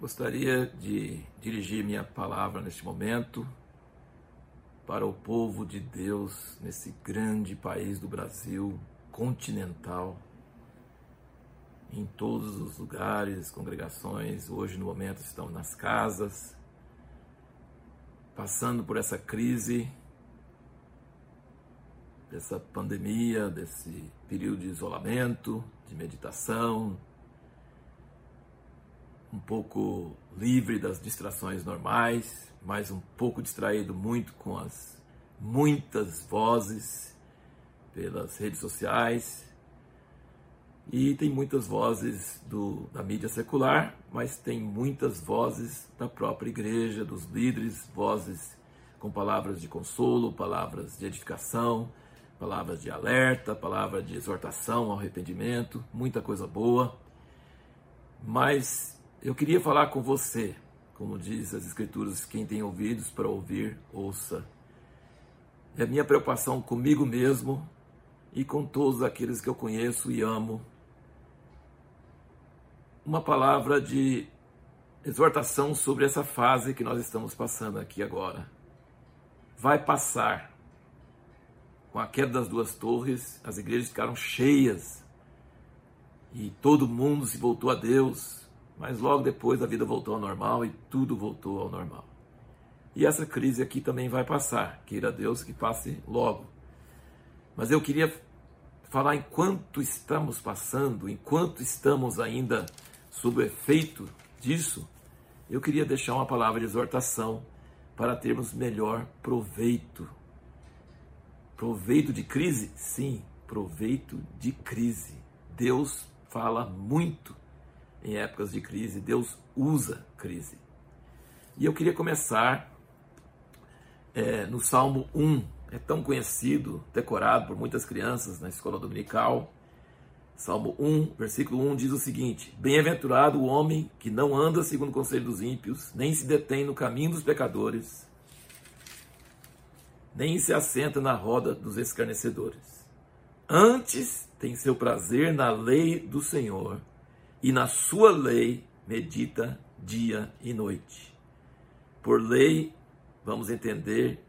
Gostaria de dirigir minha palavra neste momento para o povo de Deus nesse grande país do Brasil, continental, em todos os lugares, congregações. Hoje, no momento, estão nas casas, passando por essa crise, dessa pandemia, desse período de isolamento, de meditação, um pouco livre das distrações normais, mas um pouco distraído muito com as muitas vozes pelas redes sociais. E tem muitas vozes do, da mídia secular, mas tem muitas vozes da própria igreja, dos líderes, vozes com palavras de consolo, palavras de edificação, palavras de alerta, palavras de exortação ao arrependimento, muita coisa boa. Mas eu queria falar com você, como diz as Escrituras, quem tem ouvidos para ouvir, ouça. É a minha preocupação comigo mesmo e com todos aqueles que eu conheço e amo. Uma palavra de exortação sobre essa fase que nós estamos passando aqui agora. Vai passar. Com a queda das duas torres, as igrejas ficaram cheias e todo mundo se voltou a Deus mas logo depois a vida voltou ao normal e tudo voltou ao normal. E essa crise aqui também vai passar, queira Deus que passe logo. Mas eu queria falar enquanto estamos passando, enquanto estamos ainda sob o efeito disso, eu queria deixar uma palavra de exortação para termos melhor proveito. Proveito de crise? Sim, proveito de crise. Deus fala muito em épocas de crise, Deus usa crise. E eu queria começar é, no Salmo 1, é tão conhecido, decorado por muitas crianças na escola dominical. Salmo 1, versículo 1 diz o seguinte: Bem-aventurado o homem que não anda segundo o conselho dos ímpios, nem se detém no caminho dos pecadores, nem se assenta na roda dos escarnecedores. Antes tem seu prazer na lei do Senhor e na sua lei medita dia e noite. Por lei, vamos entender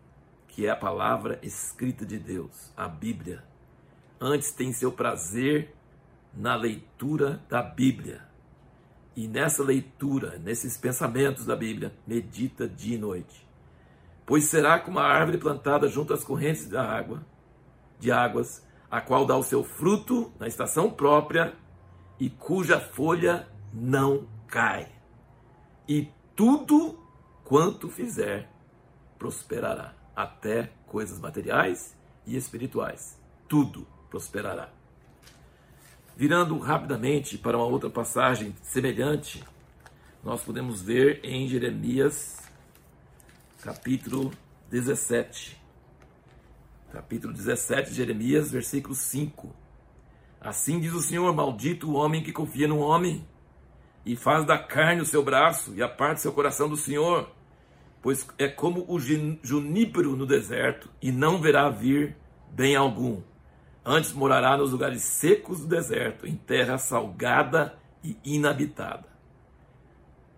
que é a palavra escrita de Deus, a Bíblia. Antes tem seu prazer na leitura da Bíblia. E nessa leitura, nesses pensamentos da Bíblia, medita dia e noite. Pois será como uma árvore plantada junto às correntes da água, de águas, a qual dá o seu fruto na estação própria e cuja folha não cai. E tudo quanto fizer prosperará, até coisas materiais e espirituais. Tudo prosperará. Virando rapidamente para uma outra passagem semelhante, nós podemos ver em Jeremias, capítulo 17. Capítulo 17 de Jeremias, versículo 5 Assim diz o Senhor: Maldito o homem que confia no homem, e faz da carne o seu braço, e aparte seu coração do Senhor, pois é como o junípero no deserto, e não verá vir bem algum. Antes morará nos lugares secos do deserto, em terra salgada e inabitada.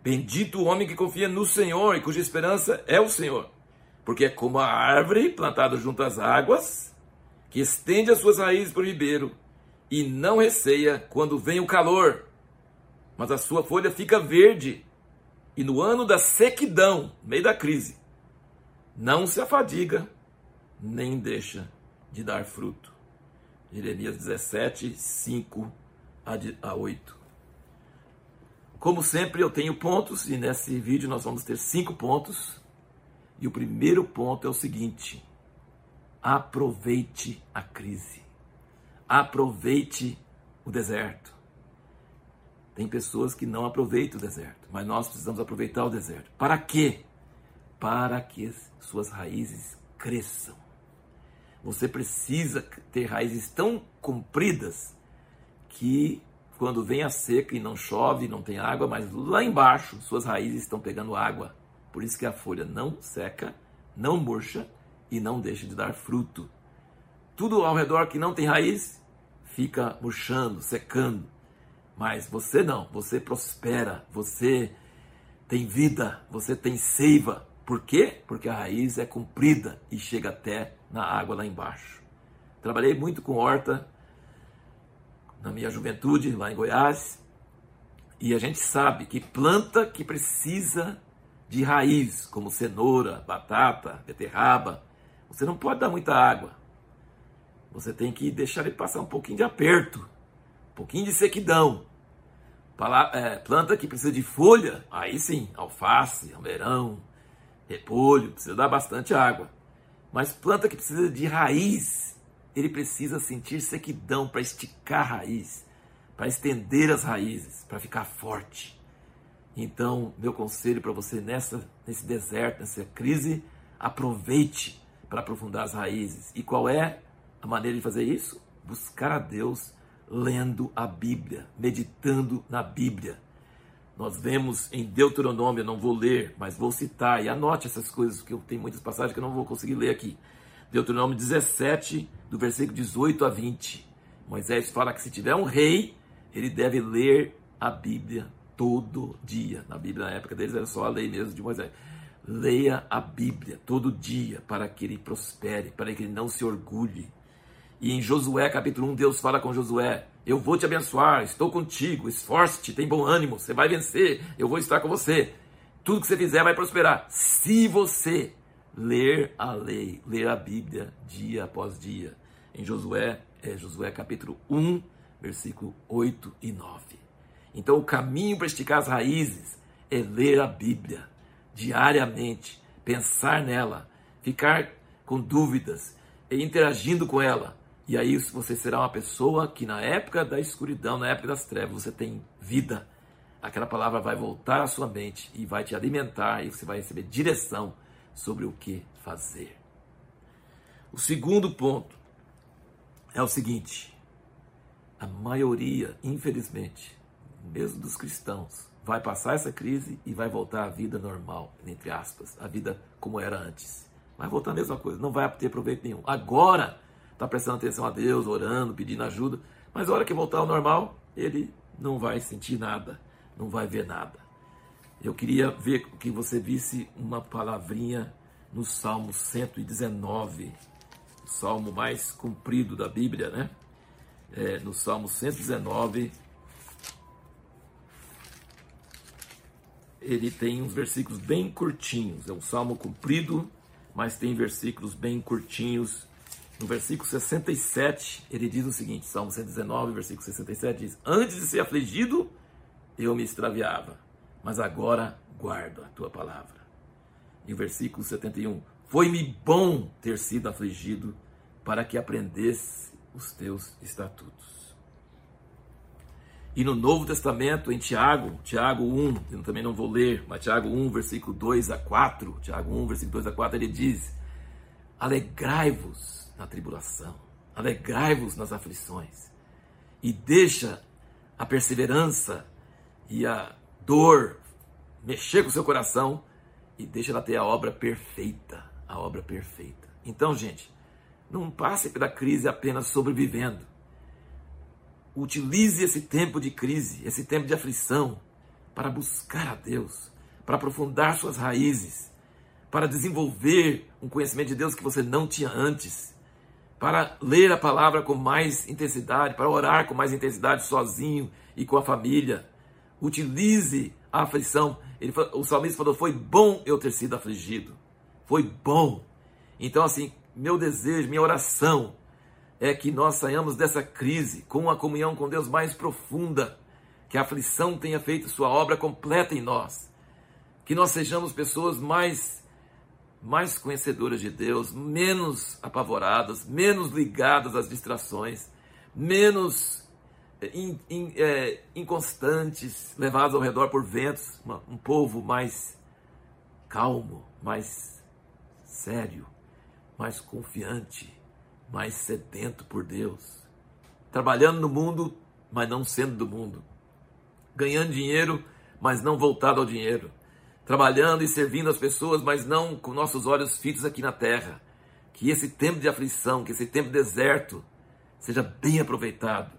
Bendito o homem que confia no Senhor e cuja esperança é o Senhor, porque é como a árvore plantada junto às águas, que estende as suas raízes para o ribeiro e não receia quando vem o calor, mas a sua folha fica verde. E no ano da sequidão, no meio da crise, não se afadiga, nem deixa de dar fruto. Jeremias 17, 5 a 8. Como sempre, eu tenho pontos, e nesse vídeo nós vamos ter cinco pontos. E o primeiro ponto é o seguinte: aproveite a crise aproveite o deserto. Tem pessoas que não aproveitam o deserto, mas nós precisamos aproveitar o deserto. Para quê? Para que suas raízes cresçam. Você precisa ter raízes tão compridas que quando vem a seca e não chove, não tem água, mas lá embaixo suas raízes estão pegando água. Por isso que a folha não seca, não murcha e não deixa de dar fruto. Tudo ao redor que não tem raiz fica murchando, secando. Mas você não, você prospera, você tem vida, você tem seiva. Por quê? Porque a raiz é comprida e chega até na água lá embaixo. Trabalhei muito com horta na minha juventude, lá em Goiás, e a gente sabe que planta que precisa de raiz, como cenoura, batata, beterraba, você não pode dar muita água. Você tem que deixar ele passar um pouquinho de aperto, um pouquinho de sequidão. É, planta que precisa de folha, aí sim, alface, almeirão, repolho, precisa dar bastante água. Mas planta que precisa de raiz, ele precisa sentir sequidão para esticar a raiz, para estender as raízes, para ficar forte. Então, meu conselho para você nessa, nesse deserto, nessa crise, aproveite para aprofundar as raízes. E qual é a maneira de fazer isso? Buscar a Deus lendo a Bíblia, meditando na Bíblia. Nós vemos em Deuteronômio, não vou ler, mas vou citar e anote essas coisas, porque tenho muitas passagens que eu não vou conseguir ler aqui. Deuteronômio 17, do versículo 18 a 20. Moisés fala que se tiver um rei, ele deve ler a Bíblia todo dia. Na Bíblia, na época deles, era só a lei mesmo de Moisés. Leia a Bíblia todo dia para que ele prospere, para que ele não se orgulhe, e em Josué capítulo 1, Deus fala com Josué: Eu vou te abençoar, estou contigo, esforce-te, tem bom ânimo, você vai vencer, eu vou estar com você. Tudo que você fizer vai prosperar. Se você ler a lei, ler a Bíblia dia após dia. Em Josué, é Josué capítulo 1, versículo 8 e 9. Então o caminho para esticar as raízes é ler a Bíblia diariamente, pensar nela, ficar com dúvidas, e interagindo com ela, e aí você será uma pessoa que na época da escuridão, na época das trevas, você tem vida. Aquela palavra vai voltar à sua mente e vai te alimentar e você vai receber direção sobre o que fazer. O segundo ponto é o seguinte: a maioria, infelizmente, mesmo dos cristãos, vai passar essa crise e vai voltar à vida normal, entre aspas, a vida como era antes. Vai voltar a mesma coisa, não vai ter proveito nenhum. Agora, está prestando atenção a Deus, orando, pedindo ajuda, mas a hora que voltar ao normal, ele não vai sentir nada, não vai ver nada. Eu queria ver que você visse uma palavrinha no Salmo 119, o salmo mais comprido da Bíblia, né? É, no Salmo 119, ele tem uns versículos bem curtinhos. É um salmo comprido, mas tem versículos bem curtinhos no versículo 67, ele diz o seguinte: Salmo 119, versículo 67 diz: Antes de ser afligido, eu me extraviava, mas agora guardo a tua palavra. E o versículo 71, foi-me bom ter sido afligido para que aprendesse os teus estatutos. E no Novo Testamento, em Tiago, Tiago 1, eu também não vou ler, mas Tiago 1, versículo 2 a 4, Tiago 1, versículo 2 a 4, ele diz: Alegrai-vos na tribulação, alegrai-vos nas aflições e deixa a perseverança e a dor mexer com o seu coração e deixa ela ter a obra perfeita, a obra perfeita. Então, gente, não passe pela crise apenas sobrevivendo. Utilize esse tempo de crise, esse tempo de aflição, para buscar a Deus, para aprofundar suas raízes, para desenvolver um conhecimento de Deus que você não tinha antes para ler a palavra com mais intensidade, para orar com mais intensidade sozinho e com a família. Utilize a aflição. Ele, o salmista falou: Foi bom eu ter sido afligido. Foi bom. Então, assim, meu desejo, minha oração é que nós saiamos dessa crise com uma comunhão com Deus mais profunda, que a aflição tenha feito sua obra completa em nós, que nós sejamos pessoas mais mais conhecedoras de Deus, menos apavoradas, menos ligadas às distrações, menos eh, in, in, é, inconstantes, levadas ao redor por ventos, uma, um povo mais calmo, mais sério, mais confiante, mais sedento por Deus, trabalhando no mundo, mas não sendo do mundo, ganhando dinheiro, mas não voltado ao dinheiro trabalhando e servindo as pessoas, mas não com nossos olhos fitos aqui na terra. Que esse tempo de aflição, que esse tempo deserto, seja bem aproveitado.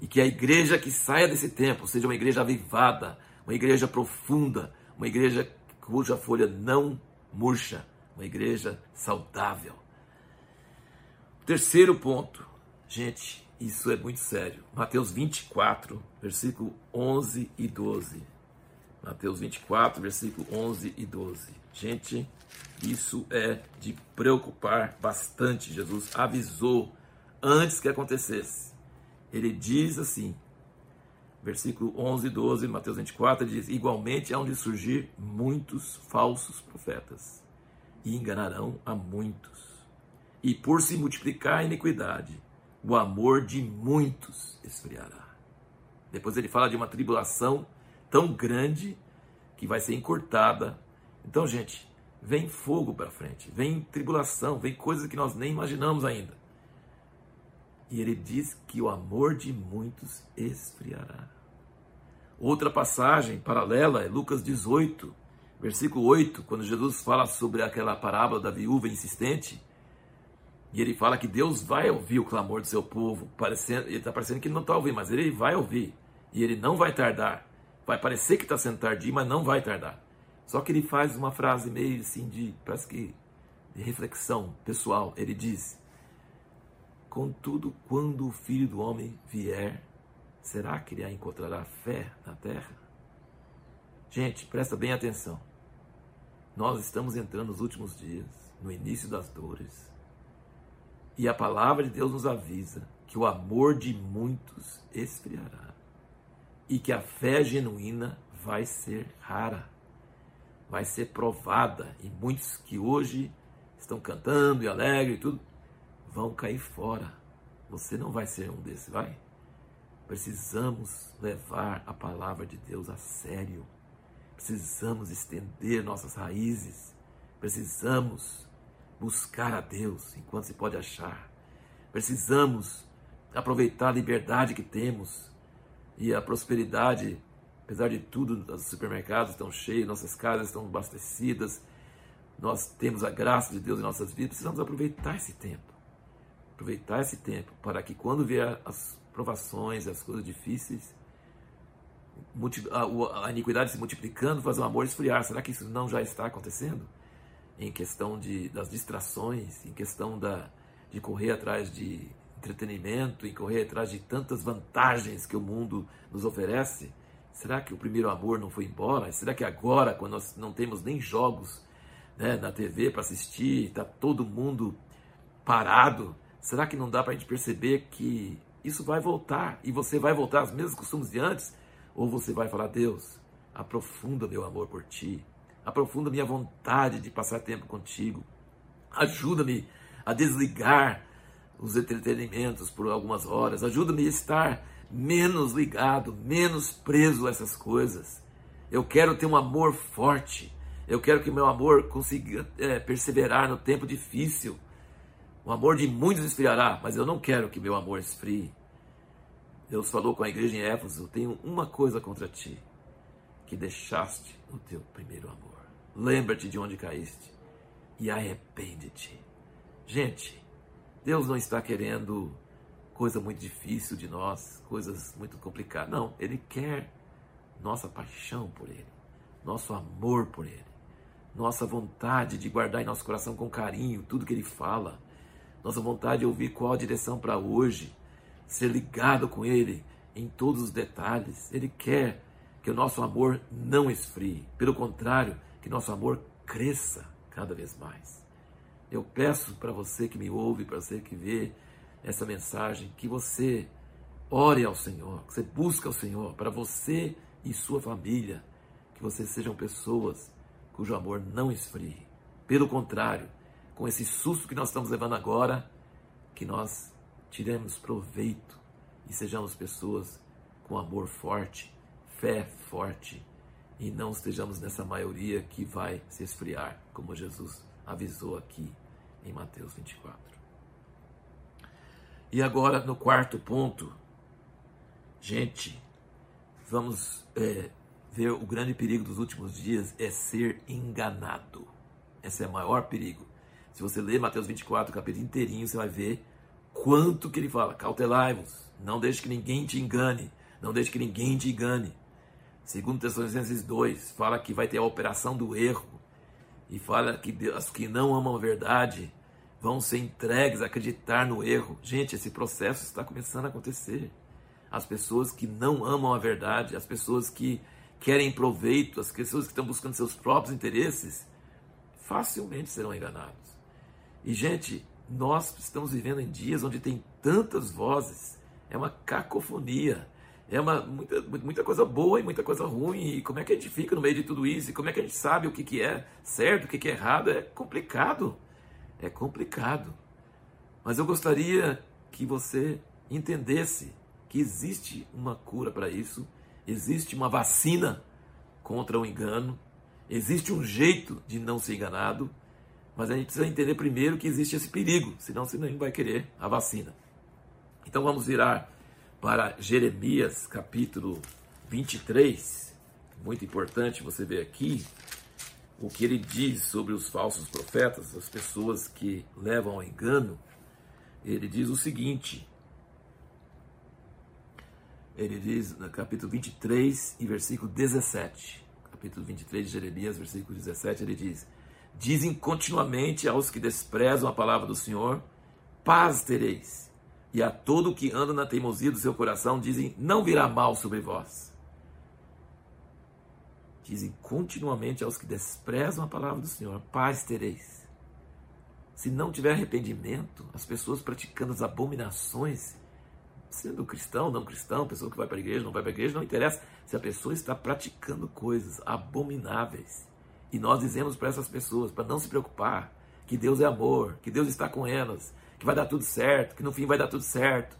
E que a igreja que saia desse tempo seja uma igreja avivada, uma igreja profunda, uma igreja cuja folha não murcha, uma igreja saudável. Terceiro ponto, gente, isso é muito sério. Mateus 24, versículo 11 e 12. Mateus 24, versículo 11 e 12. Gente, isso é de preocupar bastante. Jesus avisou antes que acontecesse. Ele diz assim: versículo 11 e 12, Mateus 24, ele diz: Igualmente há de surgir muitos falsos profetas, e enganarão a muitos. E por se multiplicar a iniquidade, o amor de muitos esfriará. Depois ele fala de uma tribulação tão grande que vai ser encurtada. Então, gente, vem fogo para frente, vem tribulação, vem coisas que nós nem imaginamos ainda. E ele diz que o amor de muitos esfriará. Outra passagem paralela é Lucas 18, versículo 8, quando Jesus fala sobre aquela parábola da viúva insistente. E ele fala que Deus vai ouvir o clamor do seu povo. Parecendo, ele está parecendo que ele não está ouvindo, mas ele vai ouvir. E ele não vai tardar. Vai parecer que está sendo tardio, mas não vai tardar. Só que ele faz uma frase meio assim de, parece que, de reflexão pessoal. Ele diz: Contudo, quando o filho do homem vier, será que ele encontrará fé na terra? Gente, presta bem atenção. Nós estamos entrando nos últimos dias, no início das dores. E a palavra de Deus nos avisa que o amor de muitos esfriará e que a fé genuína vai ser rara, vai ser provada. E muitos que hoje estão cantando e alegres e tudo, vão cair fora. Você não vai ser um desses, vai? Precisamos levar a palavra de Deus a sério. Precisamos estender nossas raízes. Precisamos buscar a Deus enquanto se pode achar. Precisamos aproveitar a liberdade que temos e a prosperidade. Apesar de tudo, os supermercados estão cheios, nossas casas estão abastecidas, nós temos a graça de Deus em nossas vidas. Precisamos aproveitar esse tempo. Aproveitar esse tempo para que quando vier as provações, as coisas difíceis, a, iniquidade se multiplicando, faz o amor esfriar. Será que isso não já está acontecendo? Em questão de, das distrações, em questão da, de correr atrás de entretenimento, em correr atrás de tantas vantagens que o mundo nos oferece? Será que o primeiro amor não foi embora? Será que agora, quando nós não temos nem jogos né, na TV para assistir, está todo mundo parado, será que não dá para a gente perceber que isso vai voltar? E você vai voltar aos mesmos costumes de antes, ou você vai falar: Deus, aprofunda meu amor por ti, aprofunda minha vontade de passar tempo contigo, ajuda-me a desligar os entretenimentos por algumas horas, ajuda-me a estar menos ligado, menos preso a essas coisas. Eu quero ter um amor forte. Eu quero que meu amor consiga é, perseverar no tempo difícil. O amor de muitos esfriará, mas eu não quero que meu amor esfrie. Deus falou com a igreja em Éfeso: Eu tenho uma coisa contra ti, que deixaste o teu primeiro amor. Lembra-te de onde caíste e arrepende-te. Gente, Deus não está querendo coisa muito difícil de nós, coisas muito complicadas. Não, Ele quer nossa paixão por Ele, nosso amor por Ele, nossa vontade de guardar em nosso coração com carinho tudo que Ele fala nossa vontade de ouvir qual a direção para hoje, ser ligado com Ele em todos os detalhes. Ele quer que o nosso amor não esfrie, pelo contrário, que nosso amor cresça cada vez mais. Eu peço para você que me ouve, para você que vê essa mensagem, que você ore ao Senhor, que você busque ao Senhor para você e sua família, que vocês sejam pessoas cujo amor não esfrie. Pelo contrário, com esse susto que nós estamos levando agora, que nós tiremos proveito e sejamos pessoas com amor forte, fé forte e não estejamos nessa maioria que vai se esfriar, como Jesus avisou aqui em Mateus 24. E agora, no quarto ponto, gente, vamos é, ver o grande perigo dos últimos dias é ser enganado. Esse é o maior perigo. Se você ler Mateus 24, capítulo inteirinho, você vai ver quanto que ele fala. Cautelai-vos, não deixe que ninguém te engane, não deixe que ninguém te engane. Segundo Tessalonicenses 2, fala que vai ter a operação do erro e fala que os que não amam a verdade vão ser entregues a acreditar no erro. Gente, esse processo está começando a acontecer. As pessoas que não amam a verdade, as pessoas que querem proveito, as pessoas que estão buscando seus próprios interesses, facilmente serão enganados. E, gente, nós estamos vivendo em dias onde tem tantas vozes, é uma cacofonia é uma, muita, muita coisa boa e muita coisa ruim. E como é que a gente fica no meio de tudo isso? E como é que a gente sabe o que, que é certo, o que, que é errado? É complicado. É complicado. Mas eu gostaria que você entendesse que existe uma cura para isso, existe uma vacina contra o engano, existe um jeito de não ser enganado, mas a gente precisa entender primeiro que existe esse perigo, senão você não vai querer a vacina. Então vamos virar para Jeremias capítulo 23. Muito importante você ver aqui o que ele diz sobre os falsos profetas, as pessoas que levam ao engano. Ele diz o seguinte: ele diz no capítulo 23 e versículo 17. Capítulo 23 de Jeremias, versículo 17, ele diz: Dizem continuamente aos que desprezam a palavra do Senhor: paz tereis e a todo que anda na teimosia do seu coração dizem: Não virá mal sobre vós. Dizem continuamente aos que desprezam a palavra do Senhor: Paz tereis. Se não tiver arrependimento, as pessoas praticando as abominações, sendo cristão, não cristão, pessoa que vai para a igreja, não vai para a igreja, não interessa. Se a pessoa está praticando coisas abomináveis, e nós dizemos para essas pessoas para não se preocupar, que Deus é amor, que Deus está com elas, que vai dar tudo certo, que no fim vai dar tudo certo.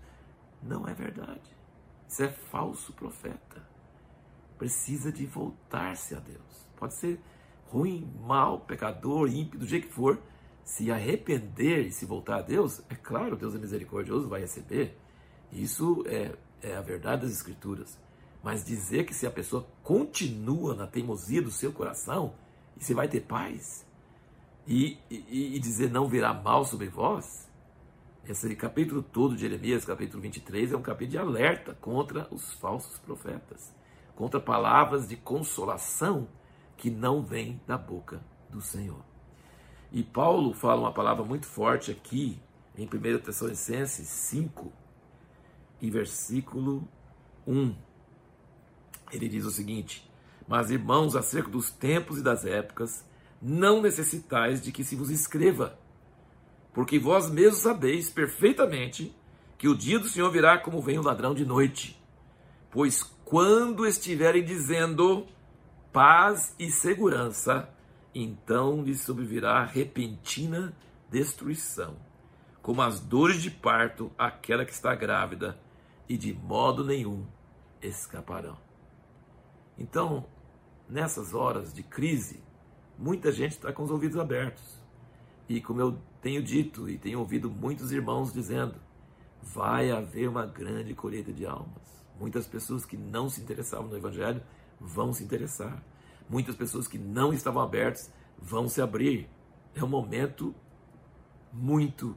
Não é verdade. Isso é falso profeta. Precisa de voltar-se a Deus. Pode ser ruim, mal, pecador, ímpio, do jeito que for. Se arrepender e se voltar a Deus, é claro, Deus é misericordioso, vai receber. Isso é, é a verdade das Escrituras. Mas dizer que se a pessoa continua na teimosia do seu coração, você vai ter paz, e, e, e dizer não virá mal sobre vós, esse capítulo todo de Jeremias, capítulo 23, é um capítulo de alerta contra os falsos profetas, contra palavras de consolação que não vêm da boca do Senhor. E Paulo fala uma palavra muito forte aqui em 1 Tessalonicenses 5 e versículo 1. Ele diz o seguinte: Mas irmãos, acerca dos tempos e das épocas, não necessitais de que se vos escreva porque vós mesmos sabeis perfeitamente que o dia do Senhor virá como vem o ladrão de noite. Pois quando estiverem dizendo paz e segurança, então lhes sobrevirá repentina destruição, como as dores de parto aquela que está grávida, e de modo nenhum escaparão. Então, nessas horas de crise, muita gente está com os ouvidos abertos. E como eu tenho dito e tenho ouvido muitos irmãos dizendo, vai haver uma grande colheita de almas. Muitas pessoas que não se interessavam no Evangelho vão se interessar. Muitas pessoas que não estavam abertas vão se abrir. É um momento muito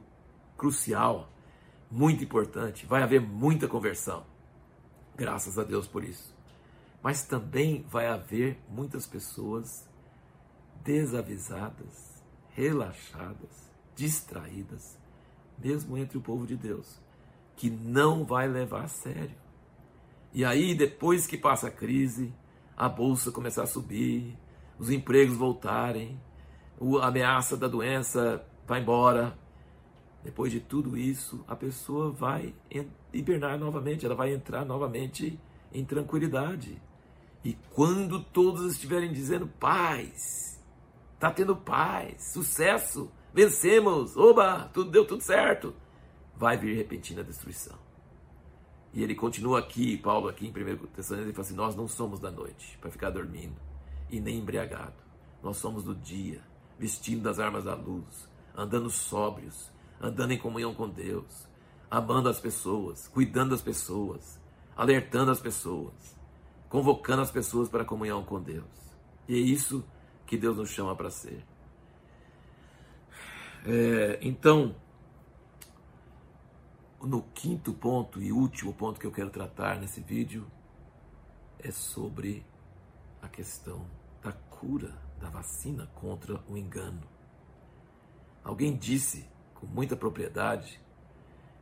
crucial, muito importante. Vai haver muita conversão. Graças a Deus por isso. Mas também vai haver muitas pessoas desavisadas, relaxadas, distraídas, mesmo entre o povo de Deus, que não vai levar a sério. E aí, depois que passa a crise, a bolsa começar a subir, os empregos voltarem, a ameaça da doença vai embora. Depois de tudo isso, a pessoa vai hibernar novamente, ela vai entrar novamente em tranquilidade. E quando todos estiverem dizendo paz, Está tendo paz, sucesso, vencemos, oba, tudo deu tudo certo. Vai vir repentina destruição. E ele continua aqui, Paulo aqui em 1 Tessalonicenses, ele fala assim, nós não somos da noite para ficar dormindo e nem embriagado. Nós somos do dia, vestindo das armas da luz, andando sóbrios, andando em comunhão com Deus, amando as pessoas, cuidando das pessoas, alertando as pessoas, convocando as pessoas para a comunhão com Deus. E é isso que Deus nos chama para ser. É, então, no quinto ponto e último ponto que eu quero tratar nesse vídeo é sobre a questão da cura, da vacina contra o engano. Alguém disse com muita propriedade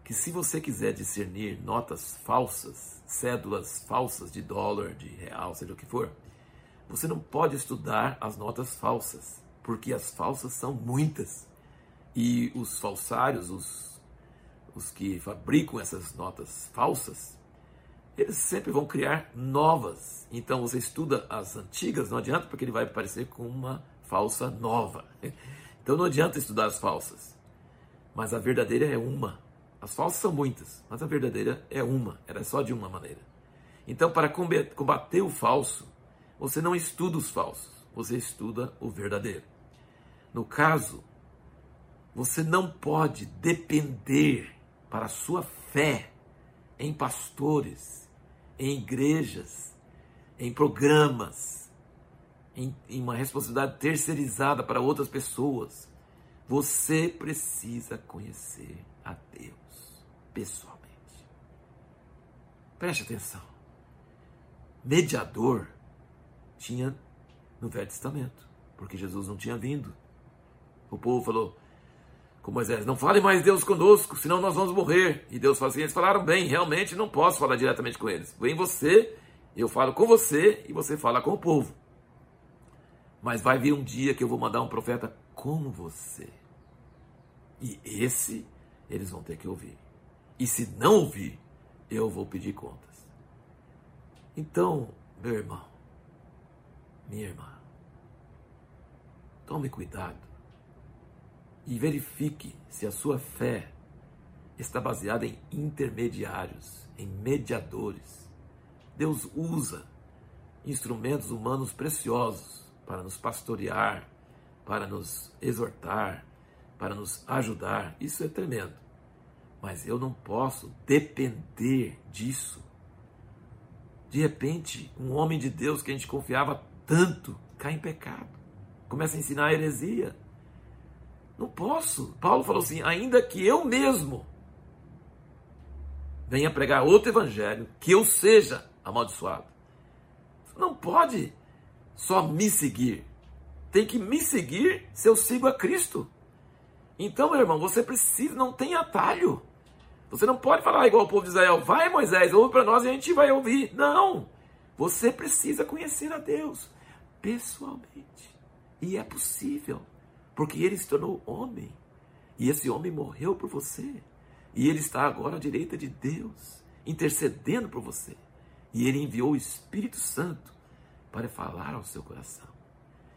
que se você quiser discernir notas falsas, cédulas falsas de dólar, de real, seja o que for, você não pode estudar as notas falsas, porque as falsas são muitas. E os falsários, os, os que fabricam essas notas falsas, eles sempre vão criar novas. Então você estuda as antigas, não adianta, porque ele vai parecer com uma falsa nova. Então não adianta estudar as falsas. Mas a verdadeira é uma. As falsas são muitas, mas a verdadeira é uma. Ela é só de uma maneira. Então, para combater o falso, você não estuda os falsos, você estuda o verdadeiro. No caso, você não pode depender para a sua fé em pastores, em igrejas, em programas, em, em uma responsabilidade terceirizada para outras pessoas. Você precisa conhecer a Deus pessoalmente. Preste atenção. Mediador tinha no Velho Testamento, porque Jesus não tinha vindo. O povo falou com Moisés: Não fale mais Deus conosco, senão nós vamos morrer. E Deus falou assim: Eles falaram bem, realmente não posso falar diretamente com eles. Vem você, eu falo com você e você fala com o povo. Mas vai vir um dia que eu vou mandar um profeta como você. E esse eles vão ter que ouvir. E se não ouvir, eu vou pedir contas. Então, meu irmão, minha irmã, tome cuidado e verifique se a sua fé está baseada em intermediários, em mediadores. Deus usa instrumentos humanos preciosos para nos pastorear, para nos exortar, para nos ajudar. Isso é tremendo. Mas eu não posso depender disso. De repente, um homem de Deus que a gente confiava tanto cai em pecado. Começa a ensinar heresia. Não posso. Paulo falou assim: ainda que eu mesmo venha pregar outro evangelho, que eu seja amaldiçoado. Não pode só me seguir. Tem que me seguir se eu sigo a Cristo. Então, meu irmão, você precisa, não tem atalho. Você não pode falar igual o povo de Israel, vai Moisés, ouve para nós e a gente vai ouvir. Não. Você precisa conhecer a Deus pessoalmente. E é possível, porque ele se tornou homem. E esse homem morreu por você. E ele está agora à direita de Deus, intercedendo por você. E ele enviou o Espírito Santo para falar ao seu coração.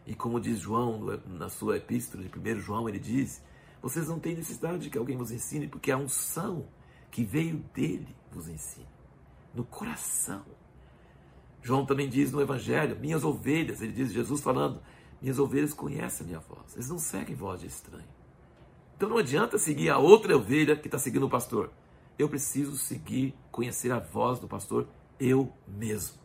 E como diz João na sua epístola de 1 João, ele diz: Vocês não têm necessidade de que alguém vos ensine, porque a unção que veio dele vos ensina. No coração. João também diz no Evangelho: Minhas ovelhas, ele diz, Jesus falando, minhas ovelhas conhecem a minha voz, eles não seguem voz de estranho. Então não adianta seguir a outra ovelha que está seguindo o pastor. Eu preciso seguir, conhecer a voz do pastor eu mesmo.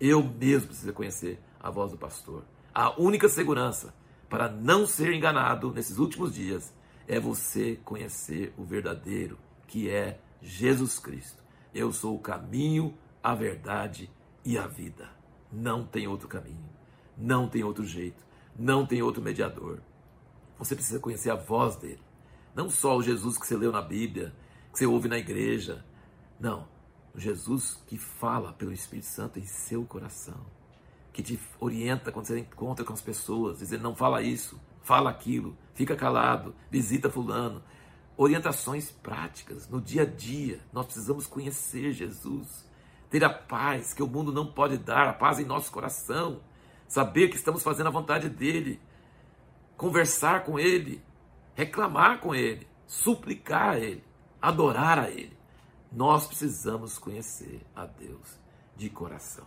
Eu mesmo preciso conhecer a voz do pastor. A única segurança para não ser enganado nesses últimos dias é você conhecer o verdadeiro, que é Jesus Cristo. Eu sou o caminho, a verdade e a vida. Não tem outro caminho, não tem outro jeito, não tem outro mediador. Você precisa conhecer a voz dele. Não só o Jesus que você leu na Bíblia, que você ouve na igreja. Não. O Jesus que fala pelo Espírito Santo em seu coração. Que te orienta quando você encontra com as pessoas, dizendo: não fala isso, fala aquilo, fica calado, visita Fulano. Orientações práticas no dia a dia. Nós precisamos conhecer Jesus ter a paz que o mundo não pode dar, a paz em nosso coração, saber que estamos fazendo a vontade dele, conversar com ele, reclamar com ele, suplicar a ele, adorar a ele. Nós precisamos conhecer a Deus de coração.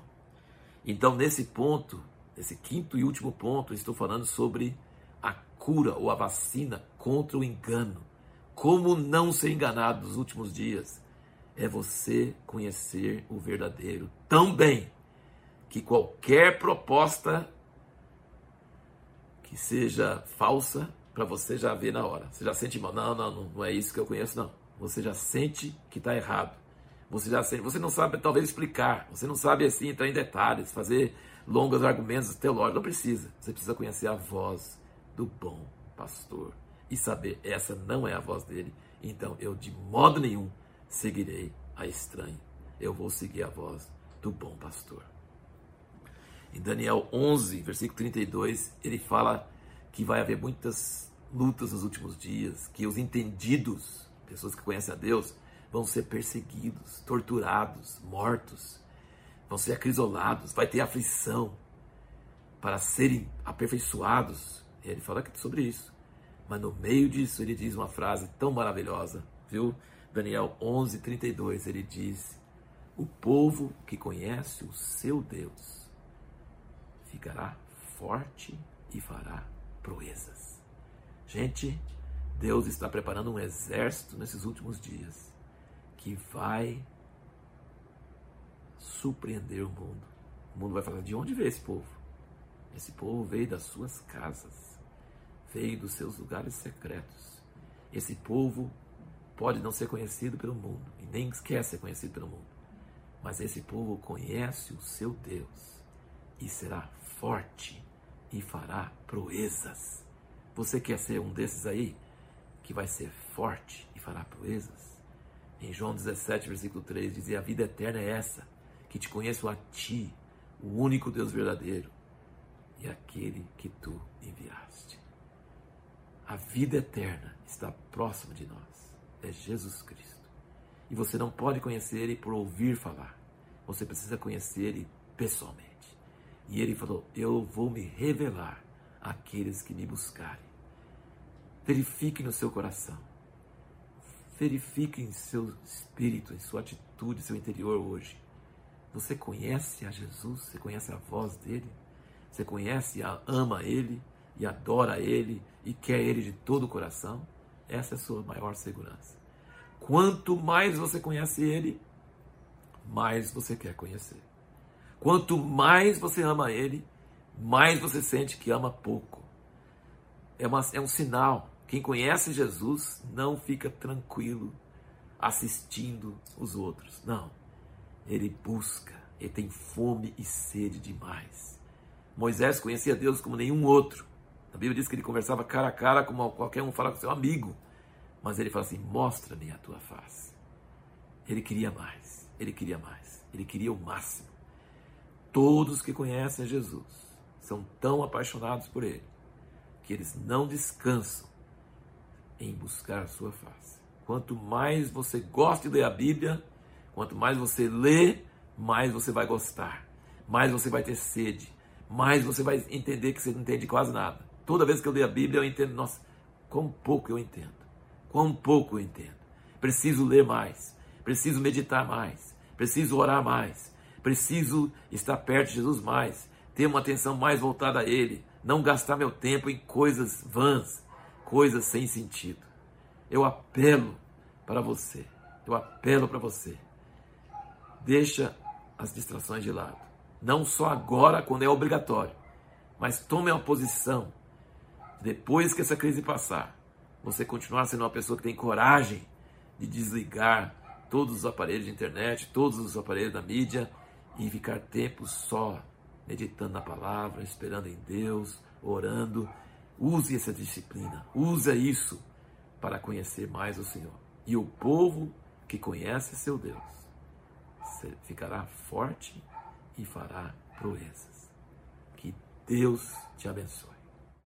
Então, nesse ponto, nesse quinto e último ponto, estou falando sobre a cura ou a vacina contra o engano. Como não ser enganado nos últimos dias é você conhecer o verdadeiro tão bem que qualquer proposta que seja falsa para você já vê na hora. Você já sente mal. Não, não, não, não é isso que eu conheço, não. Você já sente que está errado. Você já sente, você não sabe talvez explicar, você não sabe assim entrar em detalhes, fazer longos argumentos teológicos. Não precisa. Você precisa conhecer a voz do bom pastor e saber essa não é a voz dele. Então eu de modo nenhum seguirei a estranho. Eu vou seguir a voz do bom pastor. Em Daniel 11, versículo 32, ele fala que vai haver muitas lutas nos últimos dias, que os entendidos, pessoas que conhecem a Deus, vão ser perseguidos, torturados, mortos, vão ser acrisolados, vai ter aflição para serem aperfeiçoados. E ele fala sobre isso. Mas no meio disso ele diz uma frase tão maravilhosa, viu? Daniel 11, 32, ele diz: O povo que conhece o seu Deus ficará forte e fará proezas. Gente, Deus está preparando um exército nesses últimos dias que vai surpreender o mundo. O mundo vai falar: de onde veio esse povo? Esse povo veio das suas casas, veio dos seus lugares secretos. Esse povo pode não ser conhecido pelo mundo e nem quer ser conhecido pelo mundo, mas esse povo conhece o seu Deus e será forte e fará proezas. Você quer ser um desses aí que vai ser forte e fará proezas? Em João 17, versículo 3, dizia: A vida eterna é essa, que te conheço a ti, o único Deus verdadeiro, e aquele que tu enviaste. A vida eterna está próxima de nós é Jesus Cristo. E você não pode conhecer Ele por ouvir falar. Você precisa conhecer Ele pessoalmente. E Ele falou: Eu vou me revelar àqueles que me buscarem. Verifique no seu coração. Verifique em seu espírito, em sua atitude, seu interior hoje. Você conhece a Jesus? Você conhece a voz dele? Você conhece, ama ele e adora ele e quer ele de todo o coração? Essa é a sua maior segurança. Quanto mais você conhece Ele, mais você quer conhecer. Quanto mais você ama Ele, mais você sente que ama pouco. É, uma, é um sinal. Quem conhece Jesus não fica tranquilo assistindo os outros. Não. Ele busca, ele tem fome e sede demais. Moisés conhecia Deus como nenhum outro. A Bíblia diz que ele conversava cara a cara como qualquer um fala com seu amigo. Mas ele fala assim: mostra-me a tua face. Ele queria mais, ele queria mais, ele queria o máximo. Todos que conhecem Jesus são tão apaixonados por ele que eles não descansam em buscar sua face. Quanto mais você gosta de ler a Bíblia, quanto mais você lê, mais você vai gostar, mais você vai ter sede, mais você vai entender que você não entende quase nada. Toda vez que eu leio a Bíblia, eu entendo, nossa, quão pouco eu entendo. Quão pouco eu entendo. Preciso ler mais. Preciso meditar mais. Preciso orar mais. Preciso estar perto de Jesus mais. Ter uma atenção mais voltada a Ele. Não gastar meu tempo em coisas vãs, coisas sem sentido. Eu apelo para você. Eu apelo para você. Deixa as distrações de lado. Não só agora, quando é obrigatório, mas tome uma posição depois que essa crise passar, você continuar sendo uma pessoa que tem coragem de desligar todos os aparelhos de internet, todos os aparelhos da mídia e ficar tempo só meditando na palavra, esperando em Deus, orando. Use essa disciplina, use isso para conhecer mais o Senhor. E o povo que conhece seu Deus ficará forte e fará proezas. Que Deus te abençoe.